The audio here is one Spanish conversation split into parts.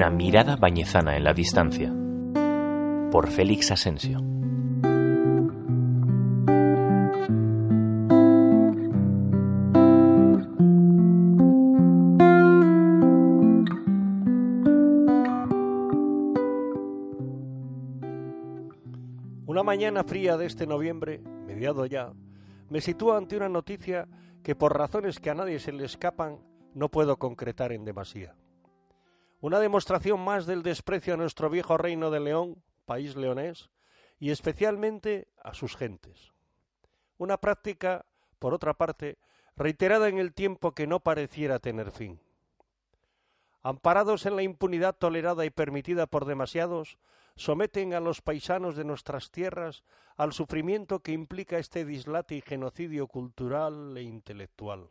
Una mirada bañezana en la distancia. Por Félix Asensio. Una mañana fría de este noviembre, mediado ya, me sitúa ante una noticia que por razones que a nadie se le escapan no puedo concretar en demasía. Una demostración más del desprecio a nuestro viejo reino de León, país leonés, y especialmente a sus gentes. Una práctica, por otra parte, reiterada en el tiempo que no pareciera tener fin. Amparados en la impunidad tolerada y permitida por demasiados, someten a los paisanos de nuestras tierras al sufrimiento que implica este dislate y genocidio cultural e intelectual.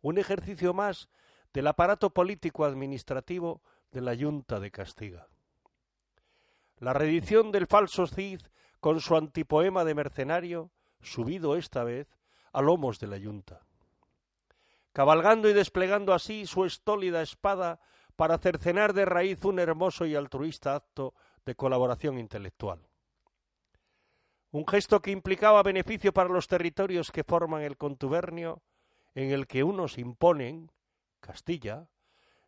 Un ejercicio más del aparato político administrativo de la Junta de Castiga. La reedición del falso Cid con su antipoema de mercenario, subido esta vez a lomos de la Junta. Cabalgando y desplegando así su estólida espada para cercenar de raíz un hermoso y altruista acto de colaboración intelectual. Un gesto que implicaba beneficio para los territorios que forman el contubernio, en el que unos imponen, Castilla,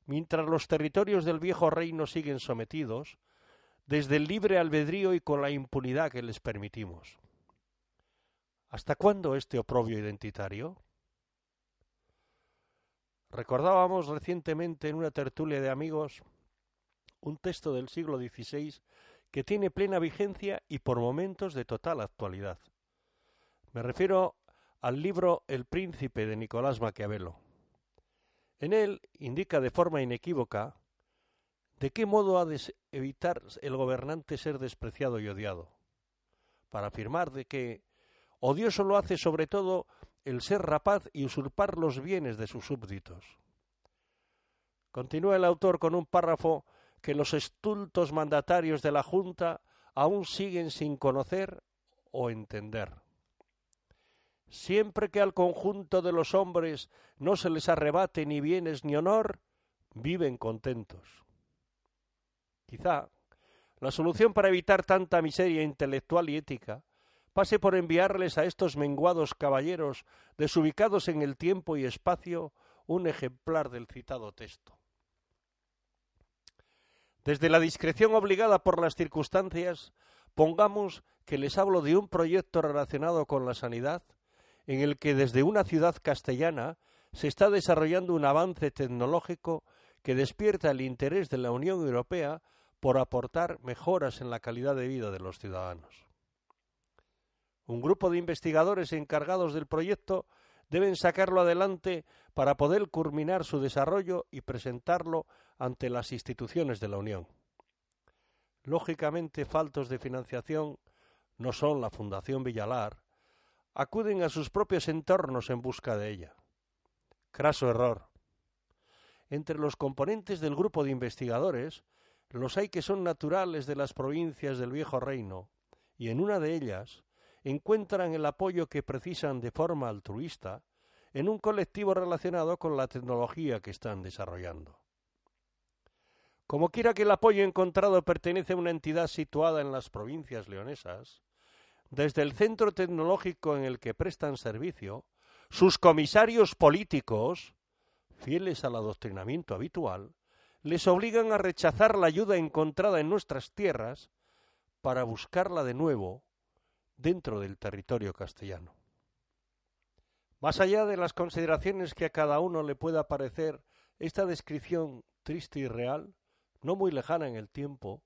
mientras los territorios del viejo reino siguen sometidos, desde el libre albedrío y con la impunidad que les permitimos. ¿Hasta cuándo este oprobio identitario? Recordábamos recientemente en una tertulia de amigos un texto del siglo XVI que tiene plena vigencia y por momentos de total actualidad. Me refiero al libro El príncipe de Nicolás Maquiavelo. En él indica de forma inequívoca de qué modo ha de evitar el gobernante ser despreciado y odiado, para afirmar de que odioso lo hace sobre todo el ser rapaz y usurpar los bienes de sus súbditos. Continúa el autor con un párrafo que los estultos mandatarios de la Junta aún siguen sin conocer o entender. Siempre que al conjunto de los hombres no se les arrebate ni bienes ni honor, viven contentos. Quizá la solución para evitar tanta miseria intelectual y ética pase por enviarles a estos menguados caballeros desubicados en el tiempo y espacio un ejemplar del citado texto. Desde la discreción obligada por las circunstancias, pongamos que les hablo de un proyecto relacionado con la sanidad, en el que desde una ciudad castellana se está desarrollando un avance tecnológico que despierta el interés de la Unión Europea por aportar mejoras en la calidad de vida de los ciudadanos. Un grupo de investigadores encargados del proyecto deben sacarlo adelante para poder culminar su desarrollo y presentarlo ante las instituciones de la Unión. Lógicamente, faltos de financiación no son la Fundación Villalar, acuden a sus propios entornos en busca de ella. Craso error. Entre los componentes del grupo de investigadores, los hay que son naturales de las provincias del viejo reino, y en una de ellas, encuentran el apoyo que precisan de forma altruista en un colectivo relacionado con la tecnología que están desarrollando. Como quiera que el apoyo encontrado pertenece a una entidad situada en las provincias leonesas, desde el centro tecnológico en el que prestan servicio, sus comisarios políticos, fieles al adoctrinamiento habitual, les obligan a rechazar la ayuda encontrada en nuestras tierras para buscarla de nuevo dentro del territorio castellano. Más allá de las consideraciones que a cada uno le pueda parecer esta descripción triste y real, no muy lejana en el tiempo,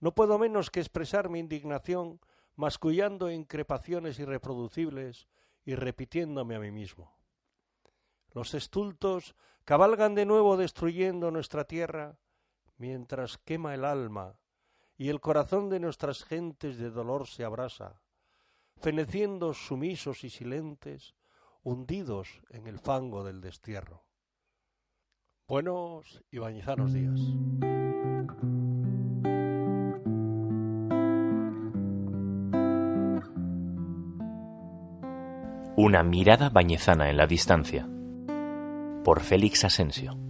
no puedo menos que expresar mi indignación mascullando increpaciones irreproducibles y repitiéndome a mí mismo. Los estultos cabalgan de nuevo destruyendo nuestra tierra mientras quema el alma y el corazón de nuestras gentes de dolor se abrasa, feneciendo sumisos y silentes, hundidos en el fango del destierro. Buenos y bañizanos días. Una mirada bañezana en la distancia. Por Félix Asensio.